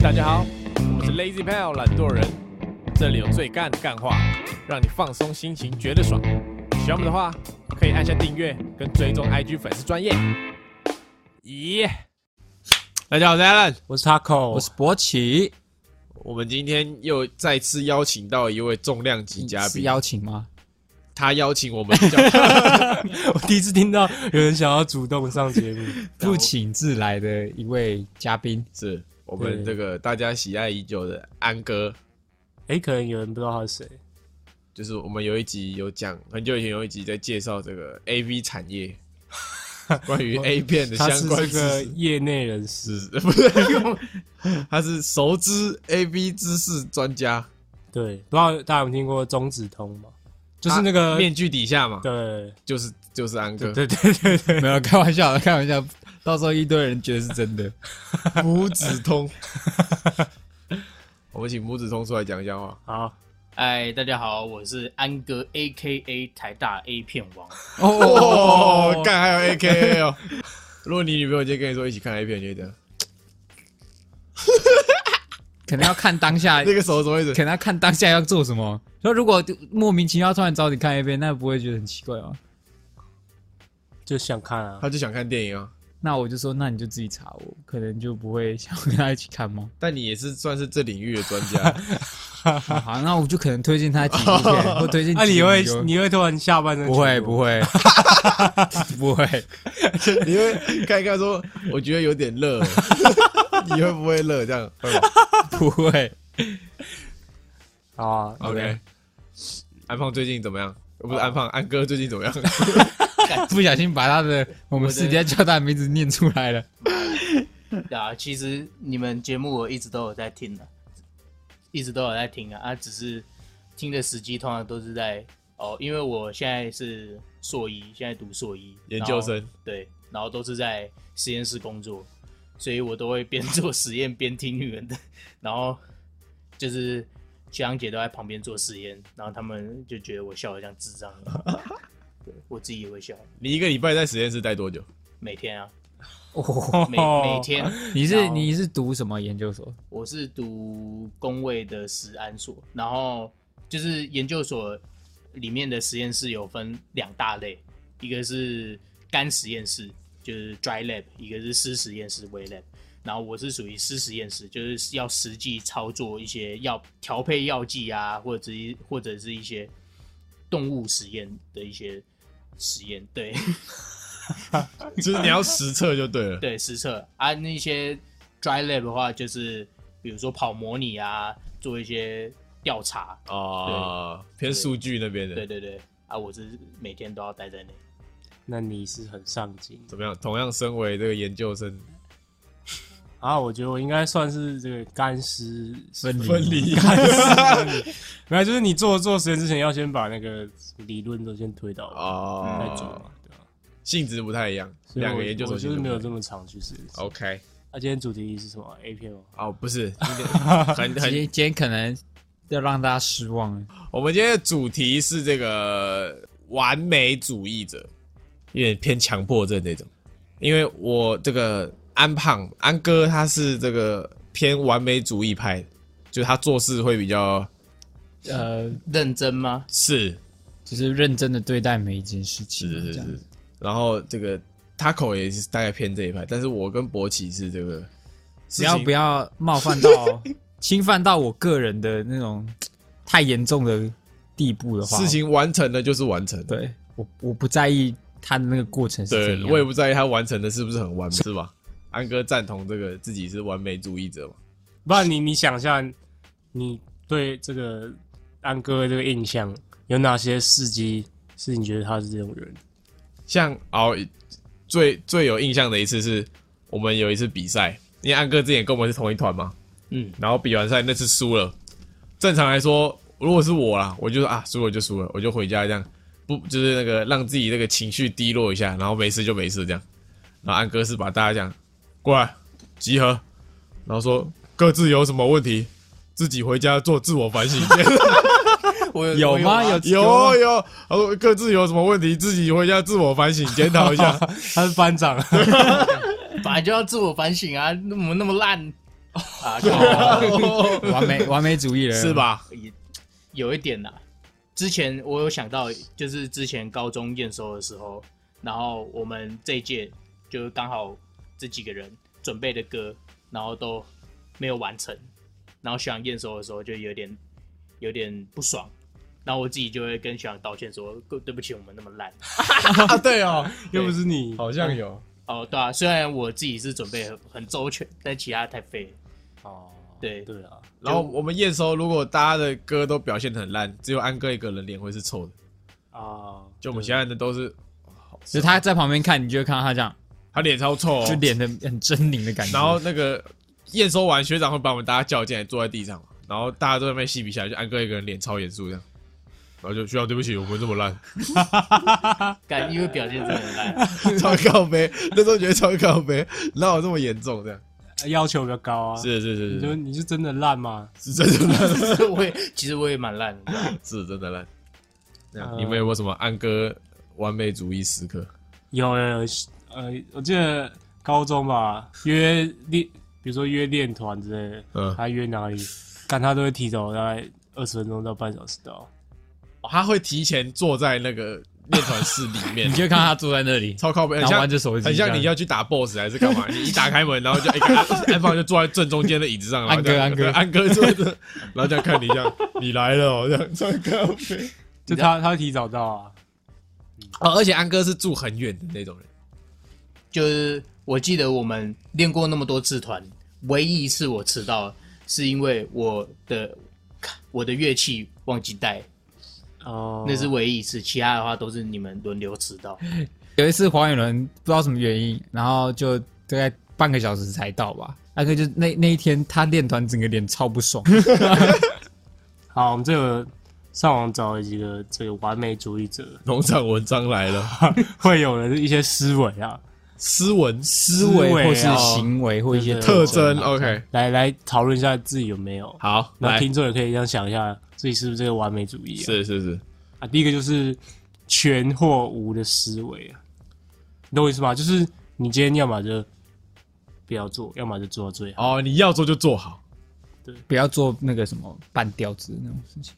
大家好，我是 Lazy Pal 懒惰人，这里有最干的干话，让你放松心情，觉得爽。喜欢我们的话，可以按下订阅跟追踪 IG 粉丝专业。咦，大家好，我是 Alan，我是 Taco，我是博奇，我们今天又再次邀请到一位重量级嘉是宾，邀请吗？他邀请我们叫 我第一次听到有人想要主动上节目，不请自来的一位嘉宾，是我们这个大家喜爱已久的安哥。哎、可能有人不知道他是谁，就是我们有一集有讲，很久以前有一集在介绍这个 A V 产业，关于 A 片的他是相关这个知识。业内人士，不是 用？他是熟知 A V 知识专家，对，不知道大家有没有听过中指通吗？就是那个、面具底下嘛，对就是就是安哥对对对对对，没有开玩笑的，开玩笑，到时候一堆人觉得是真的。拇指通。我们请拇指通出来讲一下话。好，哎，大家好，我是安哥 A K A 台大 A 片王。哦，干还有 A K A 哦。如果你女朋友今天跟你说一起看 A 片，你会怎样？可能要看当下，那个手什么意思可？能要看当下要做什么。说如果莫名其妙突然找你看 A 片，那不会觉得很奇怪吗？就想看啊，他就想看电影啊。那我就说，那你就自己查我，可能就不会 想跟他一起看吗？但你也是算是这领域的专家。好 好，那我就可能推荐他几部片，或推荐 啊，你会你会突然下半身不会不会，不会，你会看一看说，我觉得有点热，你会不会热？这样会吗不会。好啊？OK。安胖最近怎么样？呃不是安胖，安哥最近怎么样？不小心把他的我们私底下叫他的名字念出来了。啊，其实你们节目我一直都有在听的，一直都有在听啊，啊，只是听的时机通常都是在哦，因为我现在是硕一，现在读硕一研究生。对，然后都是在实验室工作，所以我都会边做实验边听你们的，然后就是学长姐都在旁边做实验，然后他们就觉得我笑得像智障我自己也会笑，你一个礼拜在实验室待多久？每天啊，哦，每每天。你是你是读什么研究所？我是读工位的实安所，然后就是研究所里面的实验室有分两大类，一个是干实验室，就是 dry lab，一个是湿实验室 wet lab。然后我是属于湿实验室，就是要实际操作一些药调配药剂啊，或者是或者是一些动物实验的一些实验，对。就是你要实测就对了。对实测啊，那些 dry lab 的话，就是比如说跑模拟啊，做一些调查。啊，偏数据那边的，对对对，啊，我是每天都要待在那。那你是很上进怎么样？同样身为这个研究生，啊，我觉得我应该算是这个干湿分离分离没有，就是你做做实验之前要先把那个理论都先推倒再做哦嘛，，对吧？性质不太一样，两个研究所我就是没有这么么常去实验。OK。那今天主题是什么？A 片吗？哦，不是，今天很 很，今天今天可能要让大家失望了。我们今天的主题是这个完美主义者，有点偏强迫症那种。因为我这个安胖安哥他是这个偏完美主义派，就他做事会比较呃，认真吗？是。就是认真的对待每一件事情，是是是然后这个 Taco 也是大概偏这一派，但是我跟博奇是这个只要不要冒犯到、侵犯到我个人的那种太严重的地步的话，事情完成了就是完成，对我我不在意他的那个过程是怎对，我也不在意他完成的是不是很完美，是吧？安哥赞同这个自己是完美主义者嘛？不然你你想一下，你对这个安哥这个印象有哪些事迹是你觉得他是这种人？像哦，最最有印象的一次是我们有一次比赛，因为安哥之前跟我们是同一团嘛，嗯，然后比完赛那次输了。正常来说，如果是我啦，我就说啊，输了就输了，我就回家这样，不就是那个让自己那个情绪低落一下，然后没事就没事这样。然后安哥是把大家这样过来集合，然后说各自有什么问题，自己回家做自我反省。我有有吗？有有有，他说各自有什么问题，自己回家自我反省检讨一下。他是班长，本来就要自我反省啊！那么那么烂，啊，靠完美完美主义了，是？吧？也有一点啦。之前我有想到，就是之前高中验收的时候，然后我们这一届就刚好这几个人准备的歌，然后都没有完成，然后学长验收的时候就有点有点不爽，然后我自己就会跟学长道歉说，对不起，我们那么烂。啊，对哦，又不是你，好像有。哦，对啊，虽然我自己是准备很很周全，但其他太废了。哦，对对啊，然后我们验收，如果大家的歌都表现得很烂，只有安哥一个人脸会是臭的。啊，就我们现在的都是，就是他在旁边看，你就会看到他这样，他脸超臭、哦，就脸的很狰狞的感觉。然后那个验收完，学长会把我们大家叫进来，坐在地上，然后大家都在那边嬉皮笑脸，就安哥一个人脸超严肃这样，然后就学长对不起，我们这么烂，干，因为表现真的很烂。超靠背，那时候觉得超靠背，哪有这么严重这样？要求比较高啊。是是是你就是你是真的烂吗？是真的烂，我也其实我也蛮烂的。是真的烂。这样呃你们有没有什么安哥完美主义时刻？有有有，呃，我记得高中吧，约练，比如说约练团之类的，嗯，他约哪里，但他都会提早大概二十分钟到半小时到。哦他会提前坐在那个练团室里面。你，就看他坐在那里，超靠背，很然后像玩着手机，很像你要去打 BOSS 还是干嘛？你一打开门，然后就一个安安放就坐在正中间的椅子上，然后这样安哥。安哥坐着，然后这样看你这样，你来了哦，这样超靠背。就他他会提早到啊，哦，而且安哥是住很远的那种人，就是我记得我们练过那么多次团，唯一一次我迟到，是因为我的我的乐器忘记带，哦，那是唯一一次，其他的话都是你们轮流迟到。有一次黄远伦不知道什么原因，然后就大概半个小时才到吧。那个就那那一天他练团整个脸超不爽，好，我们这个上网找了几个这个完美主义者。农场文章来了，会有人一些思维啊，斯文思维或是啊行为或一些特征征，OK，来来讨论一下自己有没有。好，那来，听众也可以这样想一下，自己是不是这个完美主义啊？是是是，啊，第一个就是全或无的思维啊，你懂我意思吗？就是你今天要么就不要做，要么就做到最好。哦，你要做就做好，对不要做那个什么半吊子的那种事情。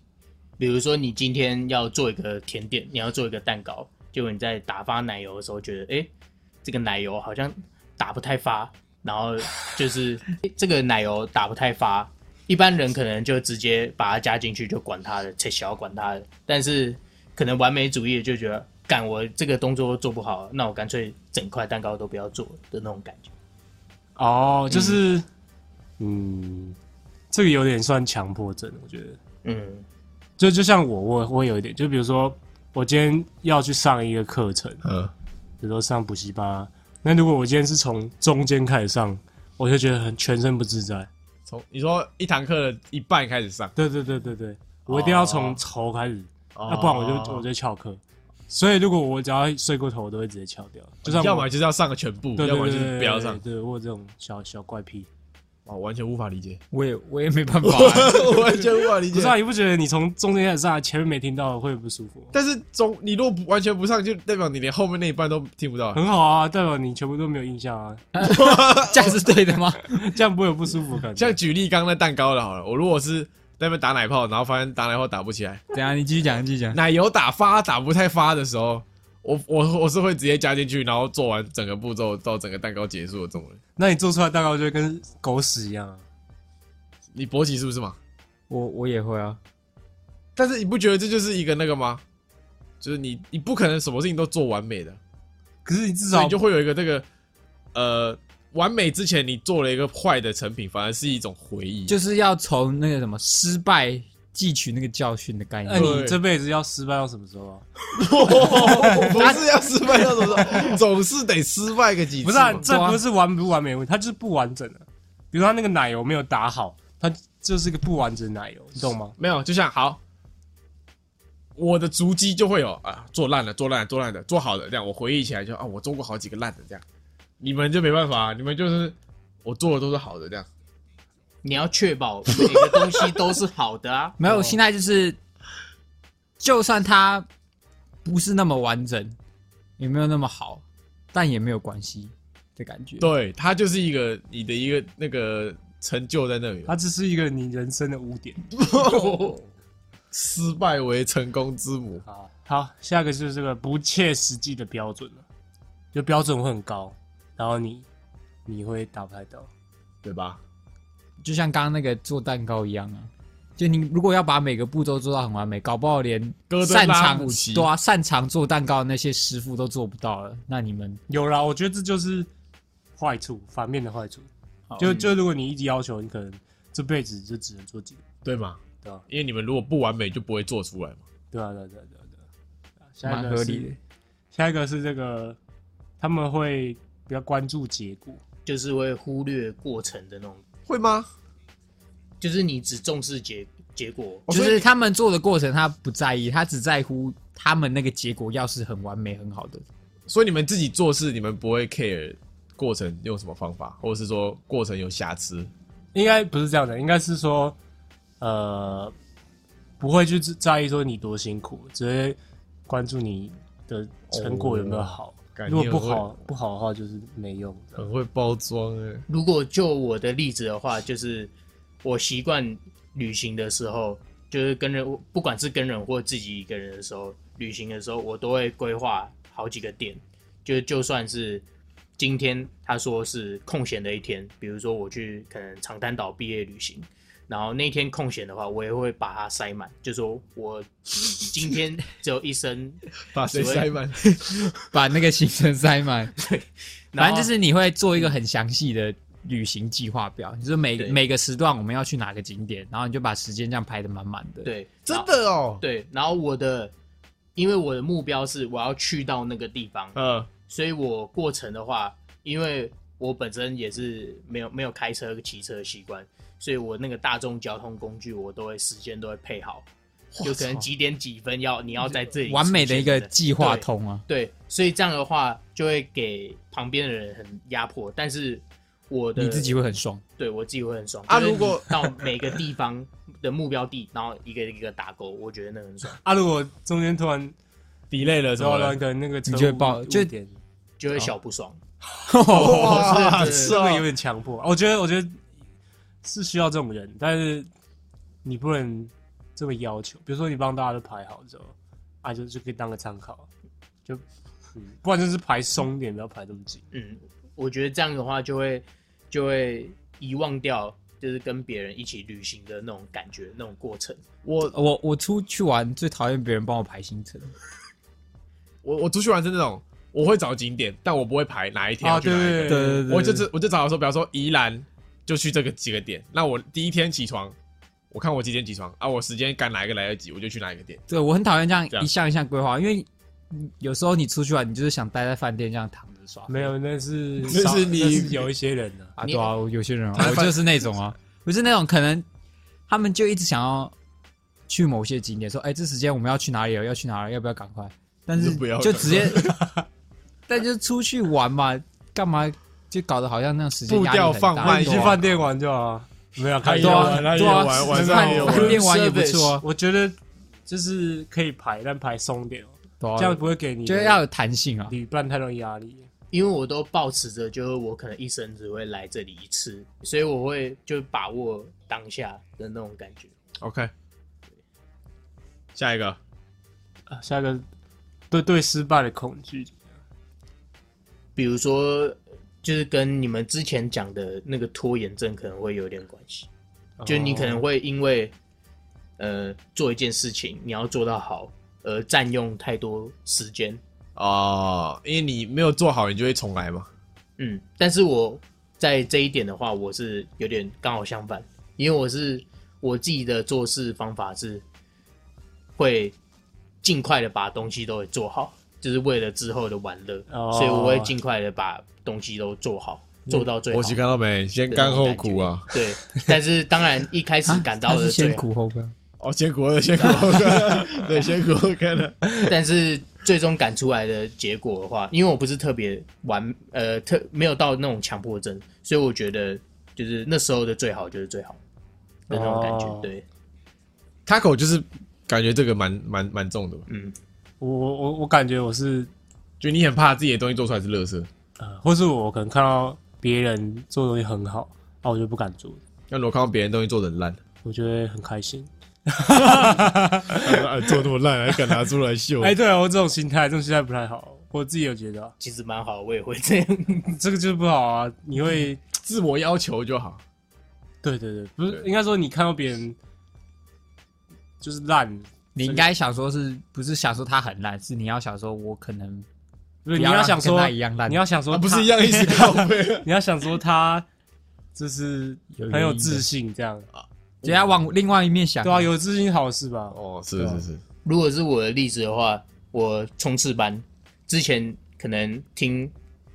比如说你今天要做一个甜点，你要做一个蛋糕，结果你在打发奶油的时候觉得，哎、这个奶油好像打不太发，然后就是诶这个奶油打不太发，一般人可能就直接把它加进去，就管它的，切小管它的。但是可能完美主义就觉得，干我这个动作做不好，那我干脆整块蛋糕都不要做的那种感觉。哦，就是，嗯，这个有点算强迫症，我觉得。嗯，就就像我，我我有一点，就比如说我今天要去上一个课程，嗯，比如说上补习班啊，那如果我今天是从中间开始上，我就觉得很全身不自在。从你说一堂课的一半开始上，对对对对对，我一定要从头开始，那不然我就我就翘课。所以如果我只要睡过头，我都会直接翘掉。就算我要么就是要上个全部，对对要么就是不要上，对我有这种小小怪癖。哦，完全无法理解，我也我也没办法、完全无法理解不是。啊，你不觉得你从中间开始上，前面没听到会不舒服？但是中你如果不完全不上，就代表你连后面那一半都听不到。很好啊，代表你全部都没有印象啊，这样是对的吗？这样不会有不舒服感觉。像举例刚刚那蛋糕的好了，我如果是在那边打奶泡，然后发现打奶泡打不起来，等下？你继续讲，继续讲。奶油打发打不太发的时候，我我我是会直接加进去，然后做完整个步骤到整个蛋糕结束的这种人。那你做出来蛋糕就会跟狗屎一样啊。你勃起是不是嘛？我我也会啊，但是你不觉得这就是一个那个吗？就是你你不可能什么事情都做完美的，可是你至少你就会有一个这个呃完美之前你做了一个坏的成品，反而是一种回忆。就是要从那个什么失败汲取那个教训的概念那念。你这辈子要失败到什么时候啊？不是要失败到什么时候，总是得失败个几次。不是啊，这不是完不完美问题，它就是不完整的。比如说它那个奶油没有打好，它就是一个不完整的奶油，你懂吗？没有，就像好，我的足迹就会有啊，做烂了，做烂了，做烂的，做好的这样，我回忆起来就啊，我做过好几个烂的这样。你们就没办法，你们就是我做的都是好的这样。你要确保每个东西都是好的啊。没有，现在就是，就算它不是那么完整，也没有那么好，但也没有关系的感觉。对，它就是一个你的一个那个成就在那里了，它只是一个你人生的污点 失败为成功之母。啊。好，下一个就是这个不切实际的标准了，就标准会很高，然后你你会达不太到。对吧？就像刚刚那个做蛋糕一样啊，就你如果要把每个步骤做到很完美，搞不好连哥擅长对啊擅长做蛋糕的那些师傅都做不到了，那你们有啦，我觉得这就是坏处，反面的坏处。就就如果你一直要求，你可能这辈子就只能做几个，对吗？对啊？因为你们如果不完美，就不会做出来嘛。对啊，对啊对啊对啊对啊。下蛮一个是合理的。下一个是这个，他们会比较关注结果，就是会忽略过程的那种，会吗？就是你只重视结结果，哦所以就是他们做的过程他不在意，他只在乎他们那个结果要是很完美很好的。所以你们自己做事，你们不会 care 过程用什么方法，或者是说过程有瑕疵。应该不是这样的，应该是说，呃，不会去在意说你多辛苦，只会关注你的成果有没有好。如果不好不好的话，就是没用。很会包装哎。如果就我的例子的话，就是我习惯旅行的时候，就是跟人，不管是跟人或自己一个人的时候，旅行的时候，我都会规划好几个点。就就算是今天他说是空闲的一天，比如说我去可能长滩岛毕业旅行，然后那天空闲的话，我也会把它塞满，就说我今天只有一身，把谁塞满？把那个行程塞满，对 反正就是你会做一个很详细的旅行计划表，就是每对每个时段我们要去哪个景点，然后你就把时间这样排的满满的。，对，真的哦。对，然后我的因为我的目标是我要去到那个地方，嗯，所以我过程的话，因为我本身也是没有没有开车、骑车的习惯，所以我那个大众交通工具我都会时间都会配好，就可能几点几分要你要在这里完美的一个计划通啊。对，所以这样的话就会给旁边的人很压迫，但是我的你自己会很爽。对我自己会很爽啊如果到每个地方的目标地，然后一个一个打勾，我觉得那很爽，啊，如果中间突然 delay 了什么的然后那？个那个车你就会误爆就误点，就会小不爽。哇，是这个有点强迫。我觉得，我觉得是需要这种人，但是你不能这么要求。比如说，你帮大家都排好之后，啊，就就可以当个参考，就嗯，不然就是排松一点，不要排这么紧。嗯，我觉得这样的话就会就会遗忘掉，就是跟别人一起旅行的那种感觉、那种过程。我我我出去玩最讨厌别人帮我排行程，我我出去玩是那种，我会找景点，但我不会排哪一天啊，要去哪一个。对对对我就只我就找说，比方说宜兰就去这个几个点。那我第一天起床，我看我几点起床啊，我时间赶哪一个来得及，我就去哪一个点。对我很讨厌这样一项一项规划，因为嗯有时候你出去玩，你就是想待在饭店这样躺着耍。没有，那是那是你那是有一些人呢、啊，你 对啊，有些人啊，我就是那种啊，不是那种可能他们就一直想要去某些景点，说，哎，这时间我们要去哪里了？要去哪里？要不要赶快？但是不要就直接，但就出去玩嘛，干嘛就搞得好像那种时间步调放大慢一点你去饭店玩就好啊，没有，开对夜啊玩。他对啊玩晚上玩饭店玩也不错啊，我觉得就是可以排，但排松点这样不会给你就是要有弹性啊。不然太多压力。因为我都保持着，就是我可能一生只会来这里一次，所以我会就把握当下的那种感觉。OK，下一个啊，下一个对对失败的恐惧，比如说，就是跟你们之前讲的那个拖延症可能会有点关系，就你可能会因为呃做一件事情你要做到好，而占用太多时间。哦，因为你没有做好，你就会重来嘛。嗯，但是我在这一点的话，我是有点刚好相反，因为我是我自己的做事方法是会尽快的把东西都给做好，就是为了之后的玩乐，哦所以我会尽快的把东西都做好，做到最好。我去看到没？先甘后苦啊！对，但是当然一开始感到的是先苦后甘，哦，先苦了，先苦后甘，对，先苦后甘了。但是最终赶出来的结果的话，因为我不是特别完，呃，特没有到那种强迫症，所以我觉得就是那时候的最好就是最好的那种感觉。哦对，卡口就是感觉这个蛮蛮蛮重的吧，嗯，我我我我感觉我是就你很怕自己的东西做出来是垃圾。呃，或是我可能看到别人做的东西很好，啊，我就不敢做。那如果看到别人东西做的很烂，我觉得很开心。啊做那么烂还敢拿出来秀哎，对啊，我这种心态，这种心态不太好。我自己有觉得啊、其实蛮好，我也会这样。这个就是不好啊。你会，自我要求就好。对对对，不是对应该说你看到别人就是烂，你应该想说是不是想说他很烂，是你要想说我可能不是你要想说他一样烂，你要想说啊，不是一样意思。你要想说他就是很有自信，这样。啊只要往另外一面想，对啊，有自信好事吧？哦，是是是，如果是我的例子的话，我冲刺班之前可能听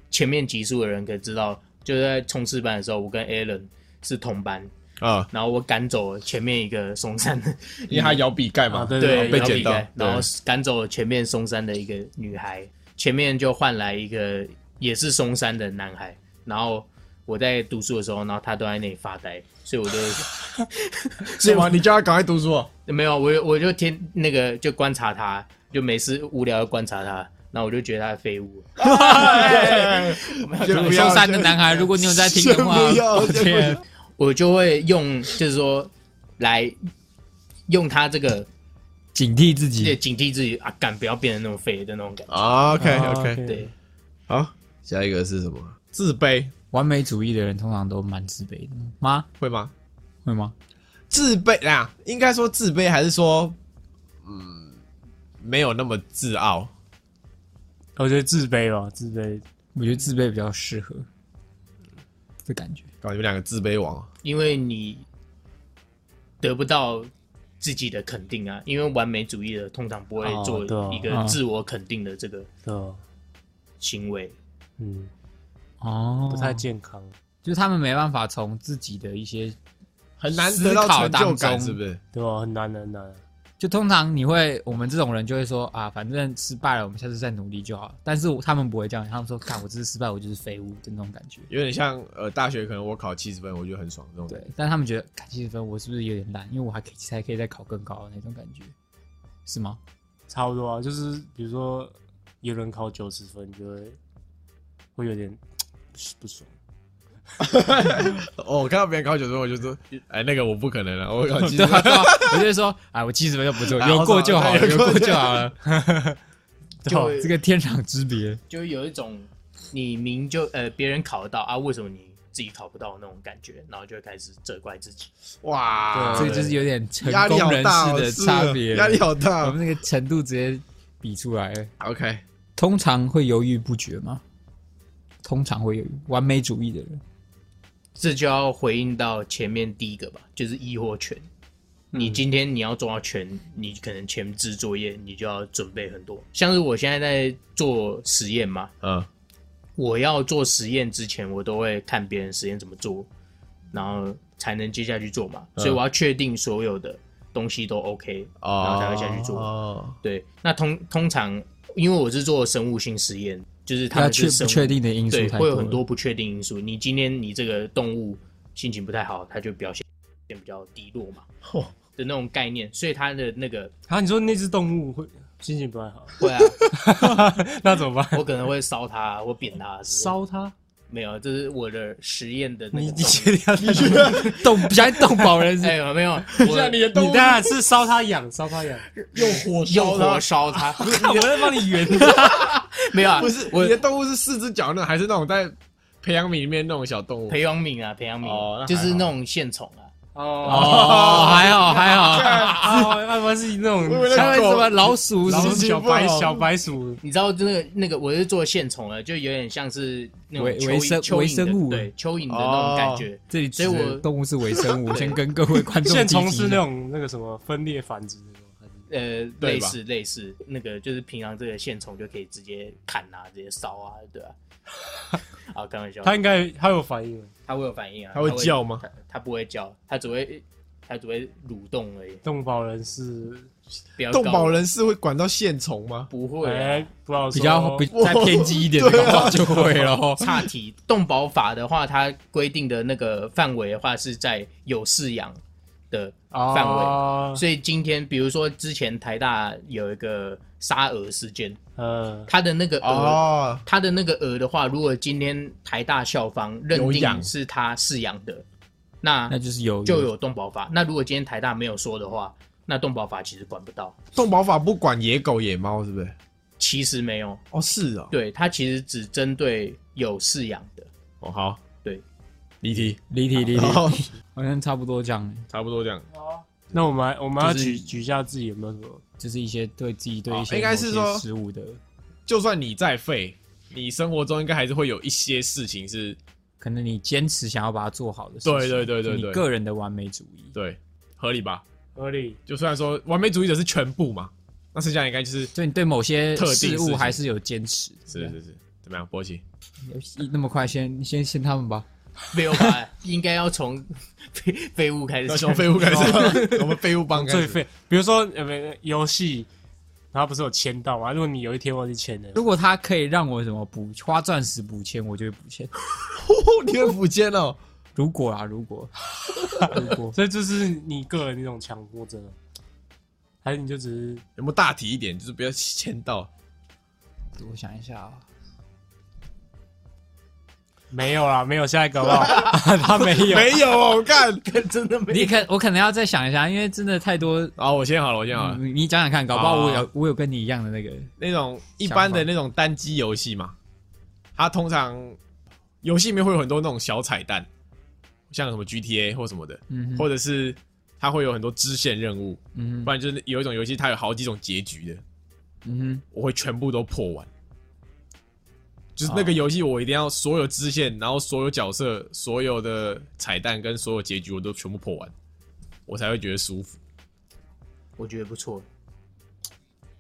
前面集数的人可以知道，就是在冲刺班的时候，我跟 Alan 是同班，啊，然后我赶走了前面一个松山的，因为他摇笔盖嘛啊，对对，被捡到然后对赶走了前面松山的一个女孩，前面就换来一个也是松山的男孩，然后我在读书的时候，然后他都在那里发呆，所以我就 是吗？你叫他赶快读书啊。没有，我我就天那个就观察他，就没事无聊就观察他，然后我就觉得他是废物。先不要修山的男孩，如果你有在听的话，先不要抱歉，我就会用，就是说来用他这个警惕自也己。警惕自己啊，敢不要变得那么废的那种感觉。OK 哦 OK，对，好，下一个是什么？自卑完美主义的人通常都蛮自卑的吗？会吗？会吗？自卑啊，应该说自卑，还是说，嗯，没有那么自傲？我觉得自卑吧，自卑。我觉得自卑比较适合的感觉。搞你们两个自卑王，因为你得不到自己的肯定啊，因为完美主义的通常不会做一个自我肯定的这个对啊，行为。嗯，哦，不太健康。就是他们没办法从自己的一些，很难得到成就思考当感，中是不是？对吧？很难，很难的。就通常你会，我们这种人就会说啊，反正失败了，我们下次再努力就好了。但是他们不会这样，他们说，看我这次失败，我就是废物的那种感觉。有点像呃，大学可能我考七十分，我觉得很爽这种。对，但他们觉得看七十分，我是不是有点烂？因为我还可以还可以再考更高的那种感觉，是吗？差不多啊，就是比如说有人考九十分，就会会有点 不爽。哦，我看到别人考九十分，我就说，哎，那个我不可能 了，我考七十分我就会说，哎，我七十分就不错，啊有过就好了，有过就好了。就哦这个天壤之别，就有一种你明就呃别人考得到啊，为什么你自己考不到那种感觉，然后就会开始责怪自己。哇，这个就是有点成压力功人好大哦，士的差别，压力好大哦。我们那个程度直接比出来。OK，通常会犹豫不决吗？通常会犹豫，完美主义的人，这就要回应到前面第一个吧，就是一或全。你今天你要做到全，你可能前置作业你就要准备很多。像是我现在在做实验嘛，嗯，我要做实验之前，我都会看别人实验怎么做，然后才能接下去做嘛。所以我要确定所有的东西都 OK，哦，然后才会下去做。哦，对，那通通常因为我是做生物性实验，就是他要们是生物确不确定的因素对，会有很多不确定因素。你今天你这个动物心情不太好，它就表现比较低落嘛，嚯。的那种概念，所以它的那个啊，你说那只动物会心情不太好，会啊，那怎么办？我可能会烧它我扁它，烧它？没有，这是我的实验的那你个你动确定要你确 动，不像动保人是哎有没有？我像你的动物你当然是烧它养，烧它养。用火烧它，烧它，看我在帮你圆，没有啊？不是我你的动物是四只脚那，还是那种在培养皿里面那种小动物？培养皿啊，培养哦那还好皿，就是那种线虫啊。哦，还好还好，啊，要不然是那种我以为那像狗什么老鼠小白小白鼠，你知道那个那个，我是做线虫的，就有点像是那种蚯微微生蚓蚯蚓微生物对蚯蚓的那种感觉。这里所以我动物是微生物，先跟各位观众线虫是那种那个什么分裂繁殖的呃，类似类似，那个就是平常这个线虫就可以直接砍啊，直接烧啊，对吧、啊？啊，开玩笑，他应该他有反应，他会有反应啊，他会叫吗他？不会叫，他只会他只会蠕动而已，动保人是不要动保人士会管到线虫吗？不会、哎啊。不好说比较比再偏激一点的，对啊搞不好就会咯。差题，动保法的话，它规定的那个范围的话是在有饲养的范围，围，所以今天比如说之前台大有一个杀鹅事件，呃，他的那个鹅，哦，它的那个鹅的话，如果今天台大校方认定是他饲养的，那那就是有就有动保法。那如果今天台大没有说的话，那动保法其实管不到。动保法不管野狗野猫是不是？其实没有，哦，是哦。对它其实只针对有饲养的。哦，好，对，离题，离题离题，好，像差不多这样，差不多这样。那我们来我们要就是举举一下自己有没有什么？就是一些对自己对一些哦应该是说某些食物的，就算你再废，你生活中应该还是会有一些事情是可能你坚持想要把它做好的事情，对对对对对个人的完美主义。对合理吧？合理。就虽然说完美主义者是全部嘛，那剩下应该就是所以你对某些特定事事情物还是有坚持。是是是，怎么样？波奇，是，那么快先先先他们吧。没有吧？应该要从废废物开始讲。要从废物开始，我们废物帮。最废，比如说呃，不游戏，然后不是有签到吗？如果你有一天忘记签了，如果它可以让我什么补花钻石补签，我就会补签。哦，你会补签哦？如果啊，如果 如果所以这是你个人那种强迫症，还是你就只是有没有大体一点？就是不要签到。我想一下啊，没有啦？没有，下一个好不好？他没有，没有哦，我看。真的没有你可我可能要再想一下，因为真的太多。啊，我先好了，我先好了。你你讲讲看，搞不好我有我有跟你一样的那个。那种一般的那种单机游戏嘛，它通常游戏里面会有很多那种小彩蛋，像什么 GTA 或什么的，嗯或者是它会有很多支线任务，嗯不然就是有一种游戏它有好几种结局的，嗯哼，我会全部都破完。就是那个游戏，我一定要所有支线，然后所有角色、所有的彩蛋跟所有结局，我都全部破完，我才会觉得舒服。我觉得不错。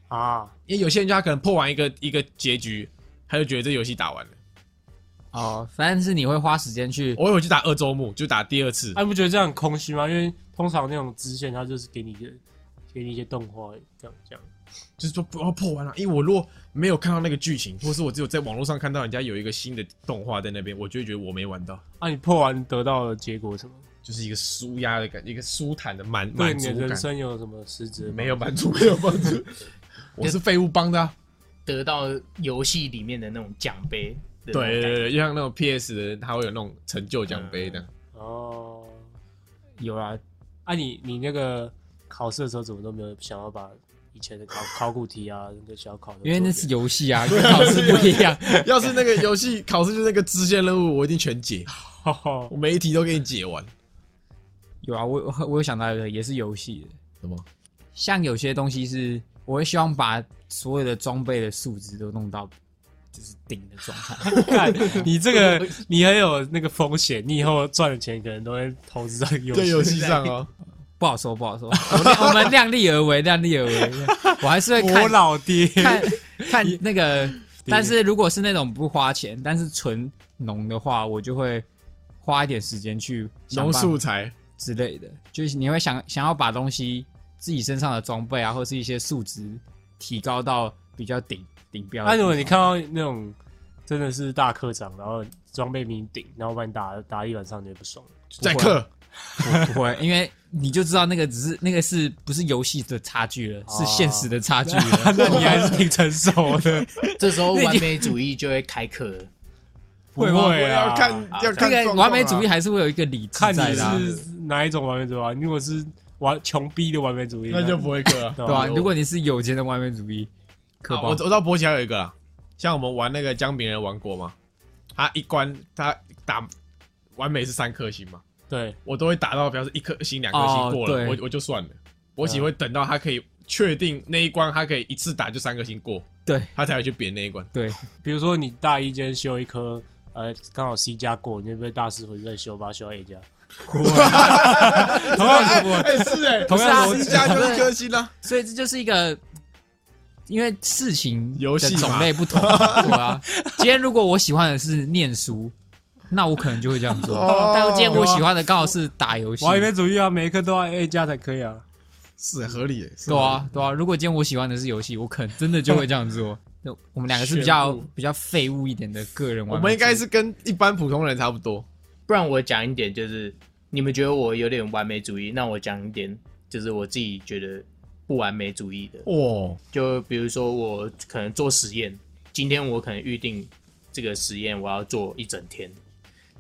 啊，因为有些人就他可能破完一个一个结局，他就觉得这游戏打完了。哦，反正是你会花时间去。我有去打二周目，就打第二次，哎、你不觉得这样很空虚吗？因为通常那种支线，它就是给你一些给你一些动画，这样这样。就是说不要破完了、因为我如果没有看到那个剧情，或是我只有在网络上看到人家有一个新的动画在那边，我就会觉得我没玩到，啊，你破完得到的结果什么？就是一个舒压的感觉，一个舒坦的满对你的人满足感。生有什么实质？没有满足，没有帮助。我是废物帮的、啊，得到游戏里面的那种奖杯对对对，就像那种 PS 的，它会有那种成就奖杯的。哦。有啊，啊你，你那个考试的时候怎么都没有想要把以前的考 考古题啊，那个小考的因为那是游戏啊，跟考试不一样。要是那个游戏考试就是那个支线任务，我一定全解，哦我每一题都给你解完。有啊，我我我有想到一个，也是游戏的。什么？像有些东西是，我会希望把所有的装备的数值都弄到就是顶的状态。看你这个，你很有那个风险，你以后赚的钱可能都会投资在游戏对游戏上哦，不好说，不好说。我们我们量力而为，量力而为。我还是会我看老爹，看看那个，但是如果是那种不花钱，但是纯农的话，我就会花一点时间去想农素材。之类的，就是你会想想要把东西自己身上的装备啊，或是一些数值提高到比较顶顶标。那如果你看到那种真的是大科长，然后装备比你顶，然后把你打打一晚上，你会不爽。在课，不不会，因为你就知道那个只是那个是不是游戏的差距了，是现实的差距了。那你还是挺成熟的，这时候完美主义就会开课了。会不？会啊要看要看那个状况啊完美主义还是会有一个理智看你在的啊、是哪一种完美主义啊。如果是完穷逼的完美主义，那就不会课了。对对吧、如果你是有钱的完美主义，可我我知道博奇还有一个啦，像我们玩那个姜饼人玩过吗，他一关他打完美是三颗星嘛，对，我都会打到，比方说一颗星、两颗星哦过了，对我我就算了。我只会等到他可以确定那一关，他可以一次打就三颗星过，对他才会去扁那一关。对，比如说你大一间修一科，呃，刚好 C 加过，你会不会大四回去再修，把它修到 A 加？同样是不会，哎，是哎，同样逻辑是加就一颗星啦。所以这就是一个，因为事情游戏种类不同，对啊。今天如果我喜欢的是念书，那我可能就会这样做。哦但今天我喜欢的刚好是打游戏，完美主义啊，每一科都要 A 加才可以啊。是合理耶，是对啊，对啊。如果今天我喜欢的是游戏，我可能真的就会这样做。就 我们两个是比较炫比较废物一点的个人玩法，我们应该是跟一般普通人差不多。不然我讲一点，就是你们觉得我有点完美主义，那我讲一点，就是我自己觉得不完美主义的。哦，就比如说我可能做实验，今天我可能预定这个实验我要做一整天，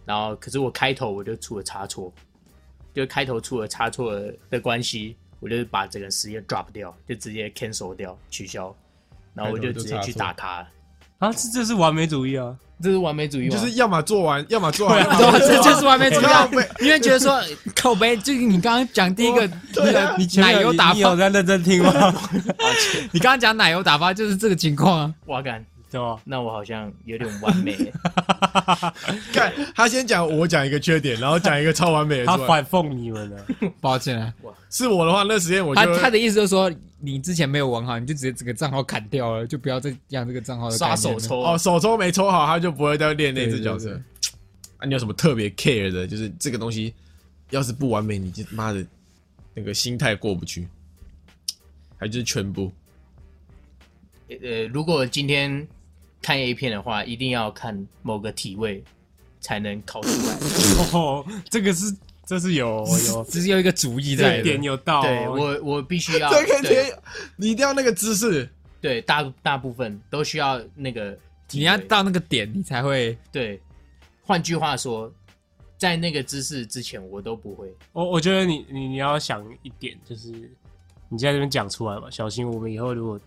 然后可是我开头我就出了差错，就开头出了差错的关系，我就把整个实验 drop 掉，就直接 cancel 掉取消，然后我就直接去打他。啊，这这是完美主义啊！这是完美主义吗？就是要么做完，要么做完，对 这就是完美主义！因为觉得说口碑，就是你刚刚讲第一个那个你奶油打发，你有在认真听吗？你刚刚讲奶油打发就是这个情况啊。哇干，对吧？那我好像有点完美。看。他先讲，我讲一个缺点，然后讲一个超完美的。他反讽你们了，抱歉啊，是我的话，那时间我就他他的意思就是说，你之前没有玩好，你就直接整个账号砍掉了，就不要再让这个账号刷手抽哦，手抽没抽好，他就不会再练那只角色对。啊，你有什么特别 care 的？就是这个东西，要是不完美，你就妈的那个心态过不去，还就是全部。呃，如果今天看 A 片的话，一定要看某个体位才能考出来。哦，这个是这是有有 只是有一个主意这在点有到哦，对我，我必须要 这你一定要那个姿势。对大大部分都需要那个。你要到那个点，你才会对，换句话说，在那个姿势之前，我都不会。我我觉得你你你要想一点，就是你在这边讲出来嘛，小心我们以后如果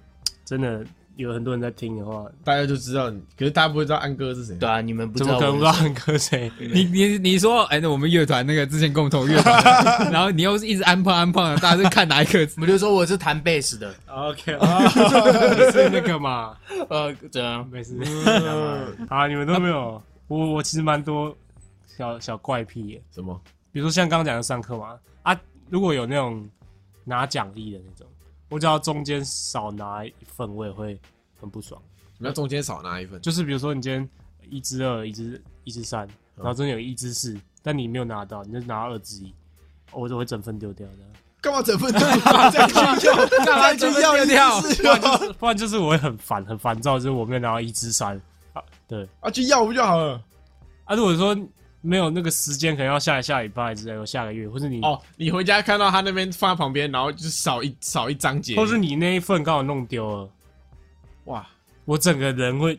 真的有很多人在听的话，大家就知道你，可是大家不会知道安哥是谁。对啊，你们不知怎么道我可能不知道安哥谁？你你你说，哎，那我们乐团那个之前共同乐团的，然后你又是一直安胖安胖的，大家是看哪一个？我就说我是弹贝斯的，OK，你 是那个嘛？呃，怎样？没事，啊，你们都没有。我我其实蛮多小小怪癖耶，什么？比如说像刚刚讲的上课嘛，啊，如果有那种拿奖励的那种，我只要中间少拿一份，我也会很不爽。你要中间少拿一份，就是比如说你今天一支二，一支一支三，然后中间有一支四，但你没有拿到，你就拿二支一，我就会整份丢掉的。干嘛整份丢掉？再去要，干嘛再去要一掉不然就是我会很烦很烦躁，就是我没有拿到一支三啊，对啊，去要不就好了？啊，如果说没有那个时间，可能要下下礼拜之类的，下个月，或是你，哦，你回家看到他那边放在旁边，然后就是少一少一章节，或是你那一份刚好弄丢了，哇我整个人会，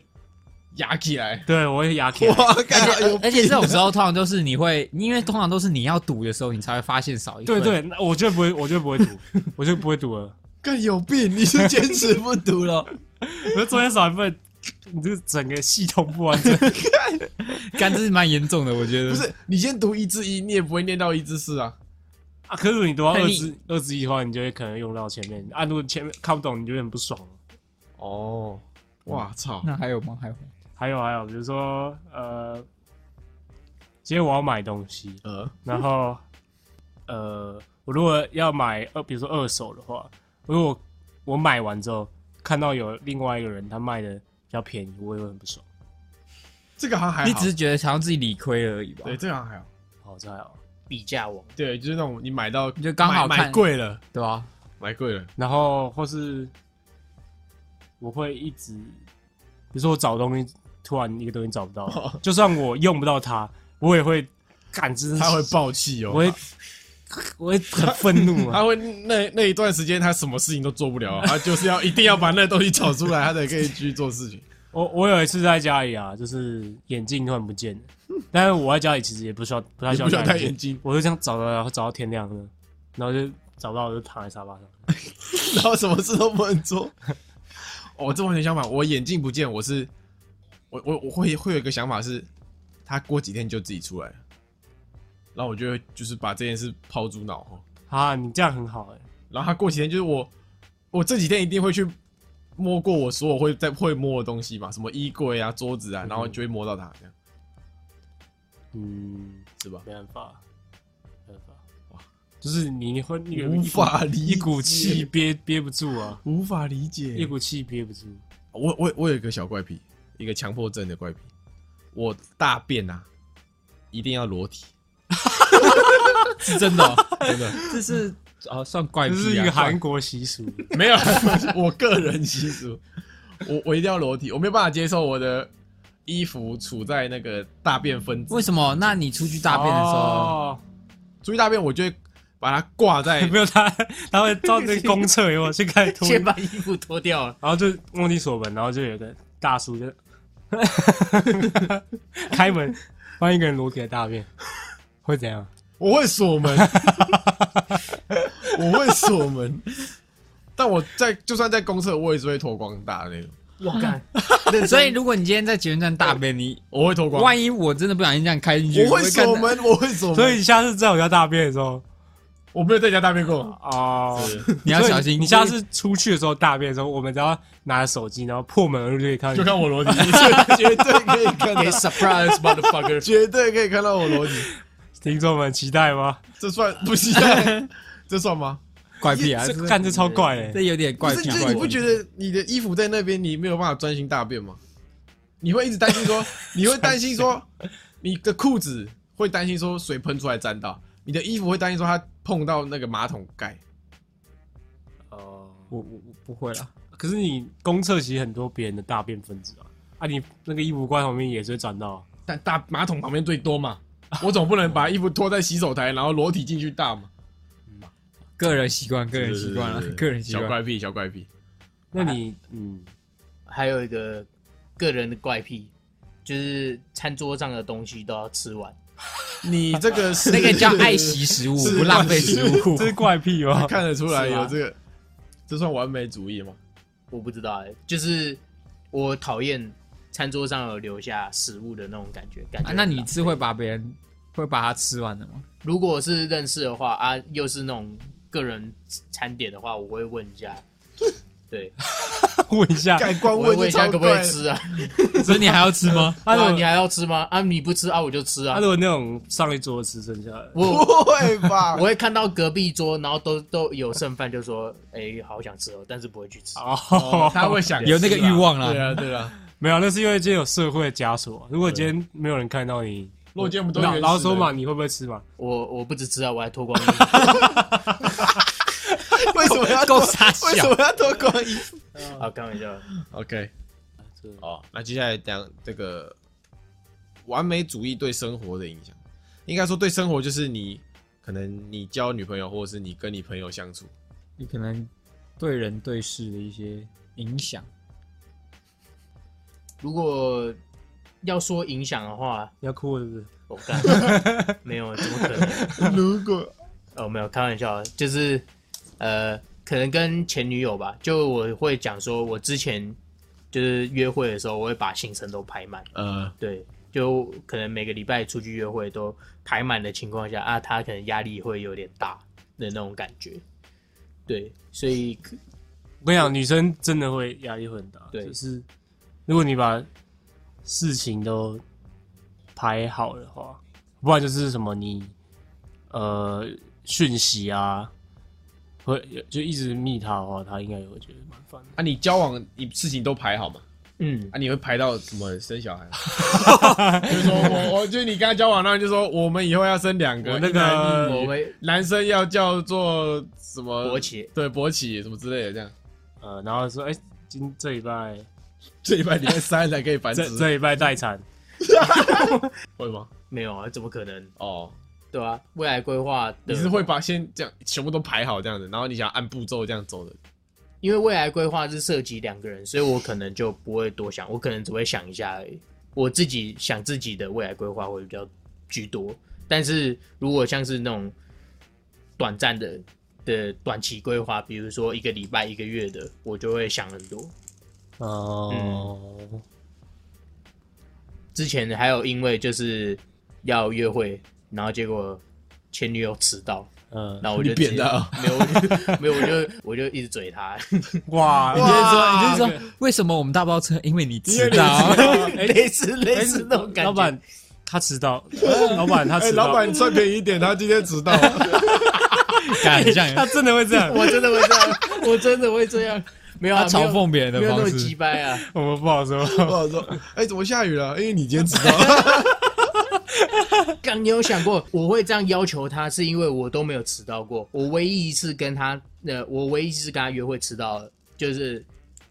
压起来，对我会压起来。哇，感觉有而且这种时候通常都是你会，因为通常都是你要赌的时候，你才会发现少一份。对对，那我就不会，我就不会赌，我就不会赌了。更有病，你是坚持不赌了？我昨天少一份，你这整个系统不完整。干这是蛮严重的，我觉得。不是，你先读一至一，你也不会念到一至四啊。啊，可是你读到二至二至一的话，你就会可能用到前面。啊，如果前面看不懂，你就会很不爽。哦，哇操！那还有吗？还有？还有还有，比如说呃，今天我要买东西，呃，然后呃，我如果要买二，比如说二手的话，如果我买完之后看到有另外一个人他卖的比较便宜，我也会很不爽。这个好像还好，你只是觉得好像自己理亏而已吧？对，这个好像还好。好，这还好。比价网，对，就是那种你买到就刚好买贵了，对吧？买贵了，然后或是我会一直，比如说我找东西，突然一个东西找不到，就算我用不到它，我也会感知，它会爆气哦。我会 我会很愤怒啊。他 会那那一段时间，他什么事情都做不了，他就是要一定要把那东西找出来，他才可以继续做事情。我我有一次在家里啊，就是眼镜突然不见了，但是我在家里其实也不需要不太需要戴眼眼镜，我就这样找到，然后找到天亮了，然后就找不到，我就躺在沙发上。然后什么事都不能做。哦，这完全相反，我眼镜不见，我是我我我会会有一个想法是，他过几天就自己出来了，然后我就会就是把这件事抛诸脑后，啊，你这样很好哎、然后他过几天就是我我这几天一定会去摸过我所有会在会摸的东西嘛，什么衣柜啊、桌子啊，然后就会摸到它，这样。嗯，是吧？没办法，没办法，哇，就是你会你无法理解。一股气憋憋不住啊，无法理解。一股气憋不住。我我我有一个小怪癖，一个强迫症的怪癖，我大便啊一定要裸体，是真的哦，真的。这是啊算怪癖啊，这是一个算。韩国习俗，没有，我个人习俗，我我一定要裸体，我没有办法接受我的衣服处在那个大便分子。为什么？那你出去大便的时候，哦出去大便，我就会把它挂在 没有他，他会到那个公厕有没有？去开始脱，先把衣服脱掉了。然后就忘记锁门，然后就有个大叔就开门，帮一个人裸体的大便，会怎样？我会锁门，我会锁门，但我在就算在公厕，我也是会脱光大的那种，我干，所以如果你今天在捷运站大便，你我会脱光，万一我真的不小心这样开进去，我会锁门，我会锁门，所以你下次在我家大便的时候，我没有在家大便过，哦，你要小心。你下次出去的时候大便的时候，我们只要拿着手机，然后破门而入就可以看到就。看我裸体，绝对可以看到。给，surprise motherfucker，绝对可以看到我裸体，听众们期待吗？这算不期待？这算吗？怪癖啊，这这干这超怪这哎！有点怪不是，癖。就是你不觉得你的衣服在那边，你没有办法专心大便吗？你会一直担心说，你会担心说，你的裤子会担心说水喷出来沾到，你的衣服会担心说它碰到那个马桶盖。哦，我我我不会啦，可是你公厕其实很多别人的大便分子啊，啊，你那个衣服挂旁边也是会沾到啊。但大马桶旁边最多嘛，我总不能把衣服脱在洗手台，然后裸体进去大嘛。个人习惯，个人习惯了个人习惯。小怪癖，小怪癖。那你嗯，还有一个个人的怪癖，就是餐桌上的东西都要吃完。你这个 是那个叫爱惜食物，不浪费食物。这是怪癖吗？看得出来有这个，这算完美主义吗？我不知道哎、就是我讨厌餐桌上有留下食物的那种感觉。感觉啊那你是会把别人会把它吃完的吗？如果是认识的话啊，又是那种个人餐点的话，我会问一下。对，问一下，盖光我会问一下可不可以吃啊？所以你还要吃吗？啊如果啊，你还要吃吗？啊，你不吃啊，我就吃啊他如。果那种上一桌吃剩下的，我不会吧 我？会看到隔壁桌，然后都都有剩饭，就说：“哎、好想吃哦，但是不会去吃。哦，他会想有那个欲望啦对。啊，对啊。没有，那是因为今天有社会的枷锁。如果今天没有人看到你，如果今天我们都老老实说嘛，你会不会吃嘛？我我不止吃啊，我还脱光衣服。为什么要够脱为什么要脱光衣服好，开玩笑。？OK，这哦，那接下来讲这个完美主义对生活的影响，应该说对生活就是你可能你交女朋友，或者是你跟你朋友相处，你可能对人对事的一些影响。如果要说影响的话，你要哭了是不是？我干，没有，怎么可能？如果哦，没有，开玩笑，就是呃，可能跟前女友吧，就我会讲说，我之前就是约会的时候，我会把行程都排满，呃对，就可能每个礼拜出去约会都排满的情况下啊，他可能压力会有点大的那种感觉，对，所以我跟你讲，女生真的会压力会很大。对就是如果你把事情都排好的话，不然就是什么你呃讯息啊，会就一直密他的话，他应该也会觉得蛮烦的。啊，你交往你事情都排好嘛？嗯，啊，你会排到什么生小孩 吗？就是说我我就是你跟他交往，那就说我们以后要生两个，我那个男生要叫做什么勃起，对勃起什么之类的，这样呃，然后说，哎、今这礼拜 这一拜礼拜三才可以繁殖这，这礼拜待产，会吗？没有啊，怎么可能？哦，对啊，未来规划的你是会把先这样全部都排好这样子，然后你想按步骤这样走的。因为未来规划是涉及两个人，所以我可能就不会多想，我可能只会想一下而已。我自己想自己的未来规划会比较居多，但是如果像是那种短暂的的短期规划，比如说一个礼拜、一个月的，我就会想很多。哦、之前还有因为就是要约会，然后结果前女友迟到，嗯，你然后我就扁他哦没有，没有，我就我就一直嘴他，哇，你就是说，你就是说，为什么我们大包车？因为你迟到。类似类似那种感觉。老板他迟到，老板他哎，迟到，老板算便宜一点，他今天迟到。敢这样他真的会这样，我真的会这样，我真的会这样。没有啊，他嘲讽别人的没有没有那方式么鸡。掰啊。我们不好说。不好说，哎，怎么下雨了？因为你今天迟到。刚你有想过我会这样要求他，是因为我都没有迟到过。我唯一一次跟他，呃，我唯一一次跟他约会迟到了，就是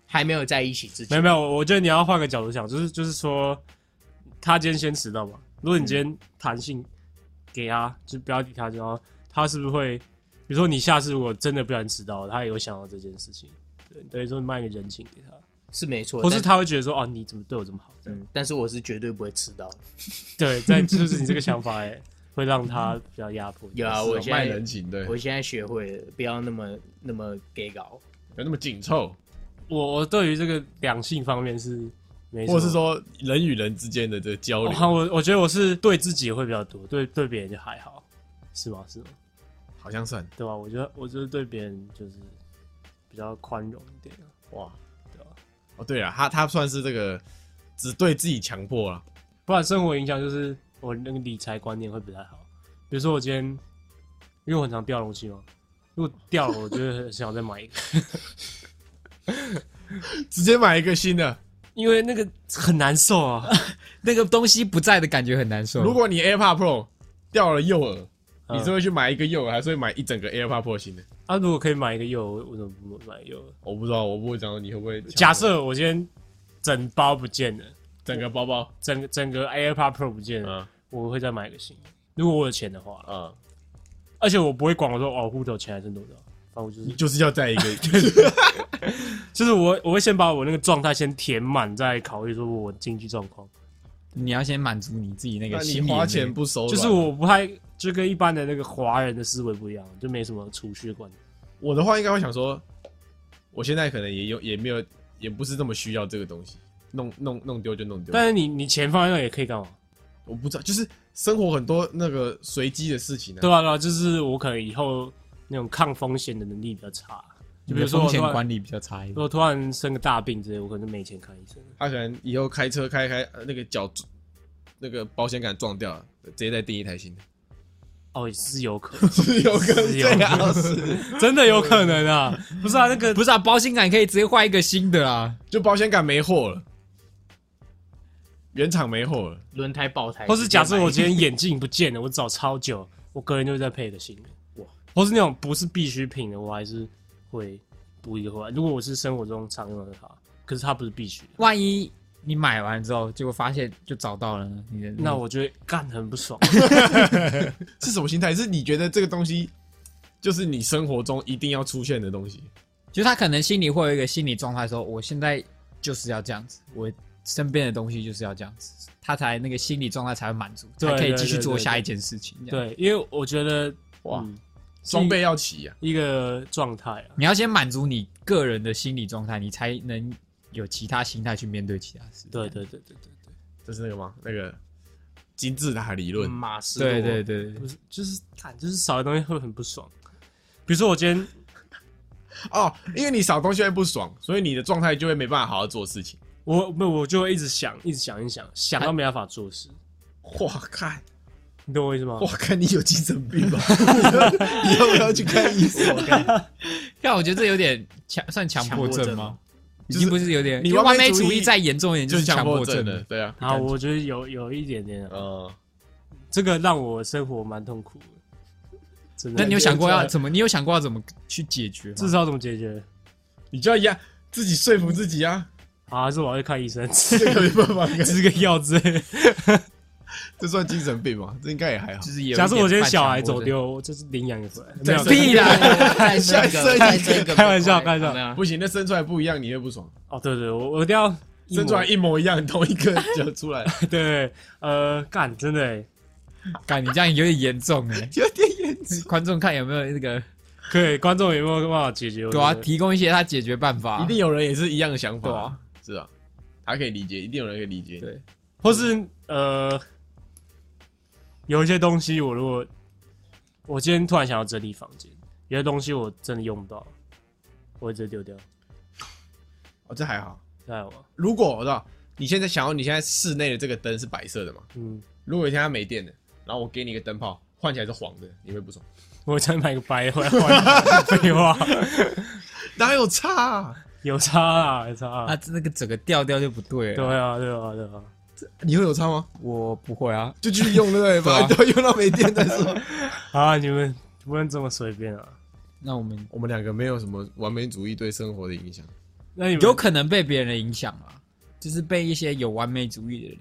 还没有在一起之前。没有没有，我觉得你要换个角度想，就是就是说，他今天先迟到嘛。如果你今天弹性给他，就不要理他，然后他是不是会，比如说你下次如果真的不小心迟到了，他也会想到这件事情，对，等于说卖个人情给他，是没错，或是他会觉得说，哦，你怎么对我这么好？嗯，但是我是绝对不会迟到。对，在就是你这个想法，哎，会让他比较压迫。有啊，我现在人情，对，我现在学会了，不要那么那么 gay 搞。不要那么紧凑，我我对于这个两性方面是没或是说人与人之间的这个交流，我我我觉得我是对自己会比较多，对对别人就还好，是吗？是吗？好像算对吧？我觉得我就是对别人就是比较宽容一点啊，哇，对吧？哦，对了，他他算是这个只对自己强迫了，不然生活影响就是我那个理财观念会不太好。比如说我今天，因为我很常掉东西嘛，如果掉了，我就会很想再买一个，直接买一个新的。因为那个很难受啊。那个东西不在的感觉很难受。如果你 AirPod Pro 掉了右耳，嗯你是会去买一个右耳，还是会买一整个 AirPod Pro 新的？啊，如果可以买一个柚，为什么不买柚？我不知道，我不会讲你会不会。假设我今天整包不见了，整个包包，整个整个 AirPod Pro 不见了，嗯我会再买一个新的。如果我有钱的话，嗯，而且我不会管我说哦，户头钱还剩多少，反正我就是你就是要在一个，就是我我会先把我那个状态先填满，再考虑说我经济状况。你要先满足你自己那那个心你花钱不手软就是我不太就跟一般的那个华人的思维不一样，就没什么储蓄观。我的话应该会想说，我现在可能也有也没有，也不是这么需要这个东西，弄弄弄丢就弄丢。但是你你钱放在那也可以干嘛？我不知道，就是生活很多那个随机的事情啊。对啊、对啊、就是我可能以后那种抗风险的能力比较差，就比如说风险管理比较差一点。如果突然生个大病之类，我可能没钱看医生。他可能以后开车开开呃那个脚那个保险杆撞掉了，直接再订一台新的，哦，是有可能，是 有可能是有这样是，真的有可能啊！不是啊，那个不是啊，保险杆可以直接换一个新的啊。就保险杆没货了，原厂没货了，轮胎爆胎，或是假设我 今天眼镜不见了，我找超久，我隔天就会再配一个新的。哇！或是那种不是必需品的，我还是会补一个回来。如果我是生活中常用的它，可是它不是必须的，万一你买完之后，结果发现就找到了？你的那我觉得干很不爽。是什么心态？是你觉得这个东西就是你生活中一定要出现的东西？就他可能心里会有一个心理状态，说我现在就是要这样子，我身边的东西就是要这样子，他才那个心理状态才会满足，对才可以对继续做下一件事情。对，因为我觉得哇嗯装备要齐啊！一个状态啊。你要先满足你个人的心理状态，你才能有其他心态去面对其他事。对对对对对对，就是那个吗？那个金字塔理论，马斯洛对对对对不是就是看就是少的东西会很不爽。比如说我今天 哦，因为你少东西会不爽，所以你的状态就会没办法好好做事情。我不我就会一直想，一直想，一直想，想到没办法做事。哇，看，你懂我意思吗？哇，看你有精神病吧？以后要去看医生。但我觉得这有点强，算强迫症吗？已经不是有点，你完美主义再严重一点就是强强迫症症的，。对啊。啊，我觉得有有一点点啊，呃，这个让我生活蛮痛苦的。真的，那你有想过要怎么？你有想过要怎么去解决吗？至少怎么解决？你就要压自己说服自己啊，啊，还是我要去看医生，这个没办法，吃个药之类的。这算精神病吗？这应该也还好就。是有假设我今天小孩走丢，我就是领养一回来。没再有 生一个再生一个，再生，开玩笑开玩笑不行，那生出来不一样，你会不爽。哦，对对，我我一定要生出来一模一样，同一个就出来，对对，呃，干，真的欸干你这样有点严重哎。有点严重。观众看有没有那个可以，观众有没有办法解决？我对啊，提供一些他解决办法。一定有人也是一样的想法，对啊，是啊，他可以理解，一定有人可以理解。对，或是呃，有一些东西，我如果我今天突然想要整理房间，有些东西我真的用不到，我会直接丢掉。哦，这还好。这还好？如果我知道你现在想要，你现在室内的这个灯是白色的嘛？嗯，如果有一天它没电了，然后我给你一个灯泡，换起来是黄的，你会不爽？我会再买个白回来换。废话，哪有差、啊？有差啊，有差啊啊，。那个整个调调就不对对。啊，对啊，对啊。你会有差吗？我不会啊，就继续用对不对？都用到没电再说。啊，你们不能这么随便啊。那我们我们两个没有什么完美主义对生活的影响。那你们有可能被别人的影响啊，就是被一些有完美主义的人，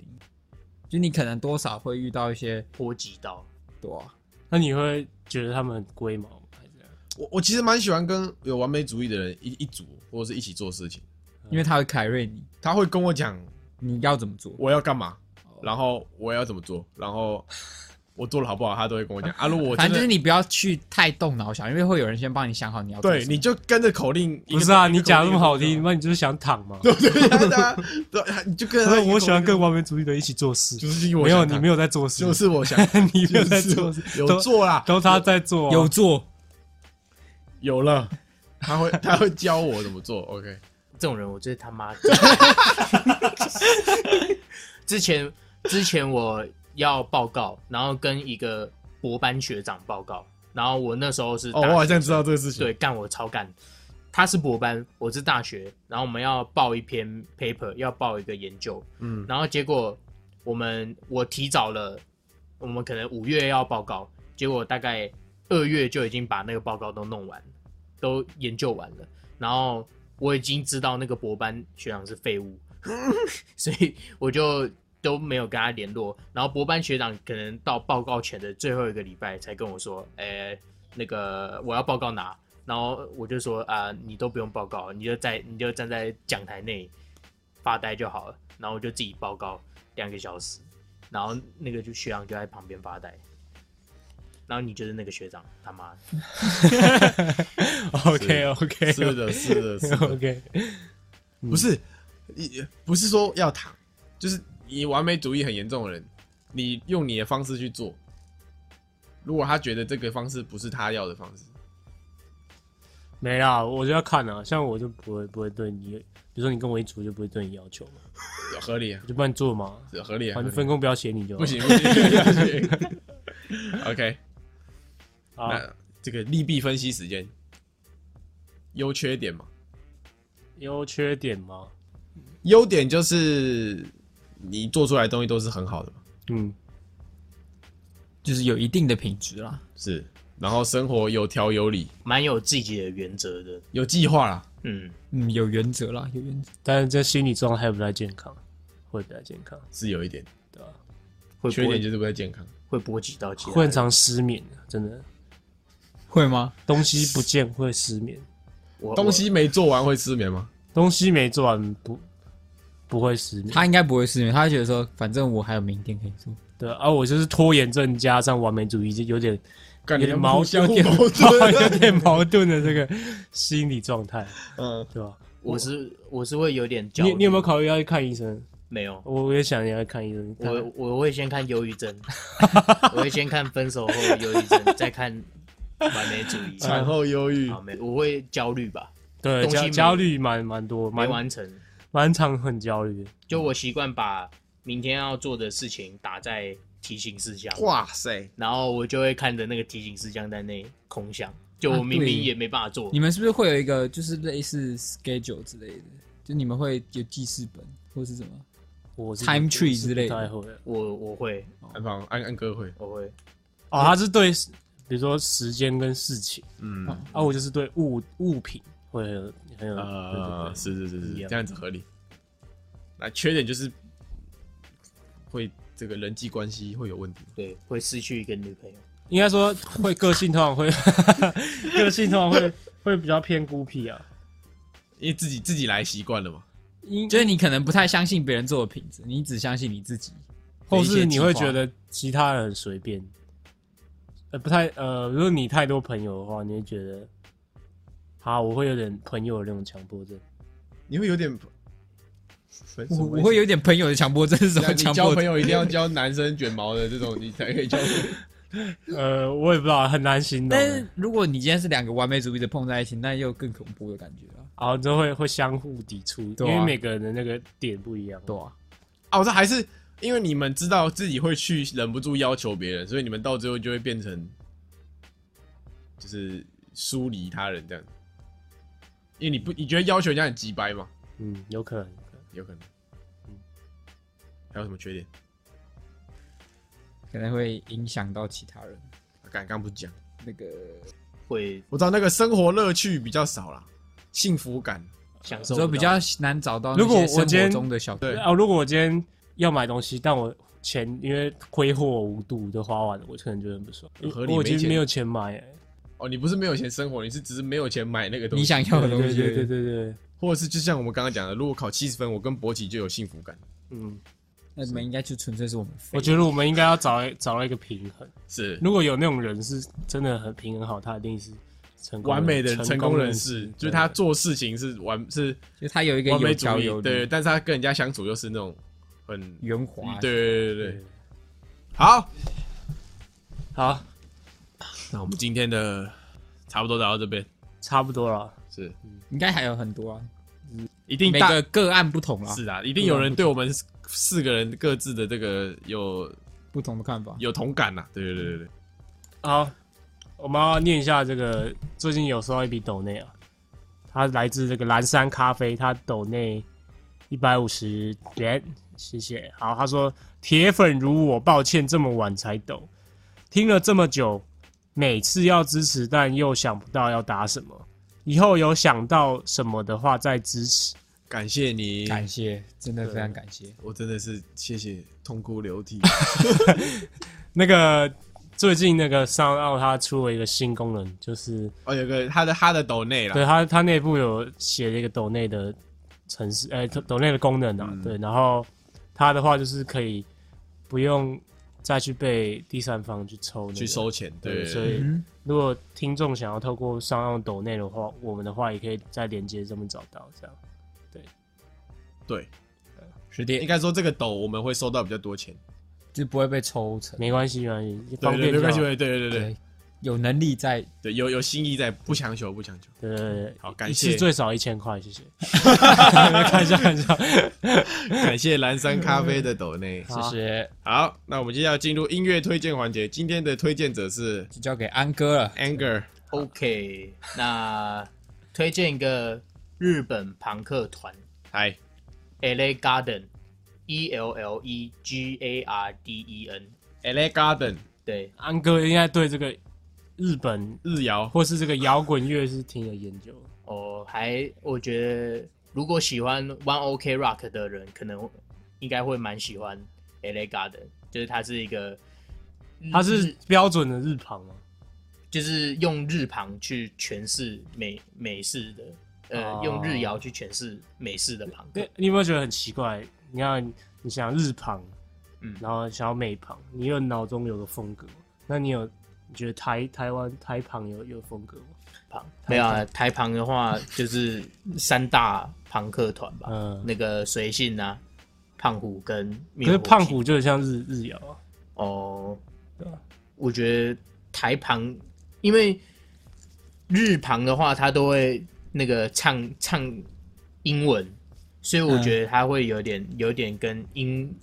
就你可能多少会遇到一些波及到，对啊，那你会觉得他们很龟毛吗？我我其实蛮喜欢跟有完美主义的人一一组，或者是一起做事情。因为他会凯瑞你，他会跟我讲你要怎么做。我要干嘛，然后我要怎么做，然后我做了好不好，他都会跟我讲 啊。如果我反正就是你不要去太动脑想，因为会有人先帮你想好你要做对，么你就跟着口令。不是啊，一个你讲那么好听，那你就是想躺嘛？对对对啊对啊，你就跟着他一个我喜欢跟完美主义的一起做事。就是我没有，想看你没有在做事，就是我想 你没有在做事，有都做啦，都他在做啊，有做，有了，他会他会教我怎么做。OK，这种人，我真是他妈。之前之前我要报告，然后跟一个博班学长报告，然后我那时候是哦，我好像知道这个事情。对，干我超干。他是博班，我是大学，然后我们要报一篇 paper，要报一个研究，嗯，然后结果我们我提早了，我们可能五月要报告，结果大概二月就已经把那个报告都弄完，都研究完了，然后我已经知道那个博班学长是废物，所以我就都没有跟他联络。然后博班学长可能到报告前的最后一个礼拜才跟我说，诶、那个我要报告拿。然后我就说啊、你都不用报告，你就在你就站在讲台内发呆就好了。然后我就自己报告两个小时，然后那个就学长就在旁边发呆。然后你就是那个学长，他妈的 OK OK，是的，是的，是的。OK，不是，你不是说要躺，就是你完美主义很严重的人，你用你的方式去做。如果他觉得这个方式不是他要的方式，没啦，我就要看啊，像我就不会不会对你，比如说你跟我一组就不会对你要求嘛，合理啊我，就帮你做嘛，是合理啊，反正分工不要写你就好不行不行不行。OK，啊。那这个利弊分析时间，优缺点嘛，优缺点吗？优点就是你做出来的东西都是很好的嘛，嗯，就是有一定的品质啦。是，然后生活有条有理，蛮有自己的原则的。有计划啦，嗯，嗯，有原则啦，有原则。但是这心理状态不太健康，会不太健康，是有一点，对吧？会缺点就是不太健康。会波及到其他会很常失眠，真的，会吗？东西不见会失眠，我东西没做完会失眠吗？东西没做完不不会失眠。他应该不会失眠，他会觉得说，反正我还有明天可以做。对，而、我就是拖延症加上完美主义，就有点干有点矛相互有点矛盾。有点矛盾的这个心理状态，嗯，对吧？我是我是会有点焦虑。你你有没有考虑要去看医生？没有？我也想要看医生。我我会先看忧郁症，我会先看分手后的忧郁症，再看完美主义。产后忧郁好，没，我会焦虑吧，对东西没焦焦虑蛮蛮多，没蛮完成。蛮常很焦虑的。就我习惯把明天要做的事情打在提醒事项，哇塞，然后我就会看着那个提醒事项在那空想，就我明啊对明也没办法做你。们是不是会有一个就是类似 schedule 之类的？就你们会有记事本或是什么？我是 Time tree 之类的不太会我我会安放安安哥会，我会，哦，他是对，比如说时间跟事情，嗯啊，我就是对物物品会很有很有，呃，是是是是，这样子合理。那缺点就是会这个人际关系会有问题。对，会失去一个女朋友。应该说会个性通常会 个性通常会会比较偏孤僻啊，因为自己自己来习惯了嘛，因就是你可能不太相信别人做的品质，你只相信你自己。或是你会觉得其他人很随便，呃，不太呃，如果你太多朋友的话，你会觉得，啊，我会有点朋友的那种强迫症。你会有点我我会有点朋友的强迫症是什么你交朋症？友一定要交男生卷毛的这种，你才可以交朋友。呃，我也不知道，很难形容但欸。是如果你今天是两个完美主义的碰在一起，那又更恐怖的感觉啊！然后就会会相互抵触，因对啊为每个人的那个点不一样。对啊，哦，这还是因为你们知道自己会去忍不住要求别人，所以你们到最后就会变成就是疏离他人这样。因为你不你觉得要求人家很鸡掰吗？嗯，有可能。有可能。嗯，还有什么缺点？可能会影响到其他人。刚刚不是讲，那个会我知道那个生活乐趣比较少啦，幸福感享受不到所以比较难找到如果我今天中的小对啊，如果我今天要买东西，但我钱因为挥霍无度就花完了，我可能觉得很不爽。合理我已经没有钱买、欸，哦，你不是没有钱生活，你是只是没有钱买那个东西。你想要的东西。对对对对对，或者是就像我们刚刚讲的，如果考七十分，我跟博奇就有幸福感。嗯，那你们应该就纯粹是我们。我觉得我们应该要找找到一个平衡。是如果有那种人是真的很平衡好，他一定是成功完美的成功人士士，，就是他做事情是完是就他有一个完美主有条有，义对，但是他跟人家相处又是那种很圆滑。对对对对。好，好，那我们今天的差不多聊到这边，差不多了。是。应该还有很多啊，一定每个个案不同啊，是啊，一定有人对我们四个人各自的这个有不同的看法。有同感呐、对对对对对，好，我们要念一下这个最近有收到一笔抖内啊，它来自这个蓝山咖啡，它抖内一百五十元，谢谢。好，他说铁粉如我，抱歉这么晚才抖，听了这么久，每次要支持，但又想不到要打什么，以后有想到什么的话再支持。感谢你，感谢，真的非常感谢。我真的是谢谢痛哭流涕。那个最近那个上奥他出了一个新功能，就是哦，有个他的他的抖内对啦，它它内部有写了一个抖内的城市，呃，抖内的功能啊，嗯对，然后它的话就是可以不用再去被第三方去抽、那个。去收钱，对，对，所以嗯，如果听众想要透过上用抖内的话，我们的话也可以在连接上面找到，这样。对，对。是的应，该说这个抖我们会收到比较多钱，就不会被抽成。没关系，没关系，方便对没关系，对对对对对，有能力在对，有有心意在，不强求不强求。对对对，好感一次谢最少一千块，谢谢。看一下，看一下，感谢蓝山咖啡的抖内。谢谢，好，那我们接下来进入音乐推荐环节，今天的推荐者是就交给安哥了。Anger，OK，那推荐一个日本朋克团。嗨，LA Garden，E L L E G A R D E N，LA Garden 对，安哥应该对这个日本日谣，或是这个摇滚乐是挺有研究的。哦，还我觉得如果喜欢 One OK Rock 的人，可能应该会蛮喜欢 LA Garden，就是它是一个，它是标准的日旁吗？就是用日旁去诠释美美式的，呃，哦用日谣去诠释美式的旁对，，你有没有觉得很奇怪？你看，你想日旁，嗯然后想要美旁，你有脑中有个风格，那你有你觉得台台湾台旁有有风格吗？旁。没有啊，台旁的话就是三大朋克团吧，嗯。那个随性啊，胖虎跟灭可是火器胖虎就很像日日谣啊，哦，对吧我觉得台旁，因为日旁的话，他都会那个唱唱英文，所以我觉得他会有点、有点跟英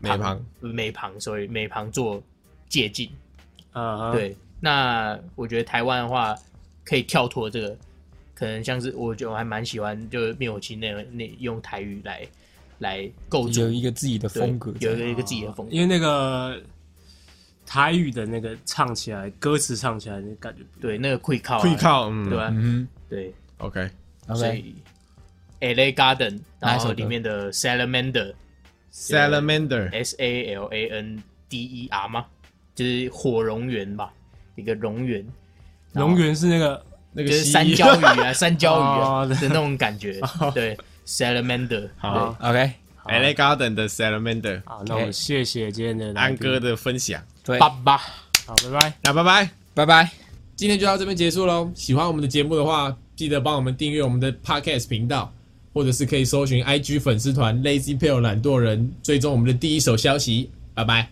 美旁。美旁，所以美旁做借鉴。啊，对，那我觉得台湾的话可以跳脱这个，可能像是我觉得我还蛮喜欢，就是灭火器那那用台语来来构筑。有一个自己的风格，有一个一个自己的风格。因为那个台语的那个唱起来，歌词唱起来那感觉对，那个会靠、啊，会靠，嗯，对吧？嗯对，，OK，所以 LA Garden，然后哪一首里面的 Salamander Salamander，S A L A N D E R 吗？就是火蝾螈吧，一个蝾螈，然后龙源是那个那个就是三焦鱼啊，三焦鱼哦啊的那种感觉。对，Salamander，好对，，OK，LA Garden 的 Salamander，好，那我们谢谢今天的安哥，的分享，对，爸爸。好，拜拜。那拜拜。拜拜。今天就到这边结束喽。喜欢我们的节目的话，记得帮我们订阅我们的 Podcast 频道，或者是可以搜寻 IG 粉丝团 Lazy p a l e 懒惰人，追踪我们的第一手消息。拜拜。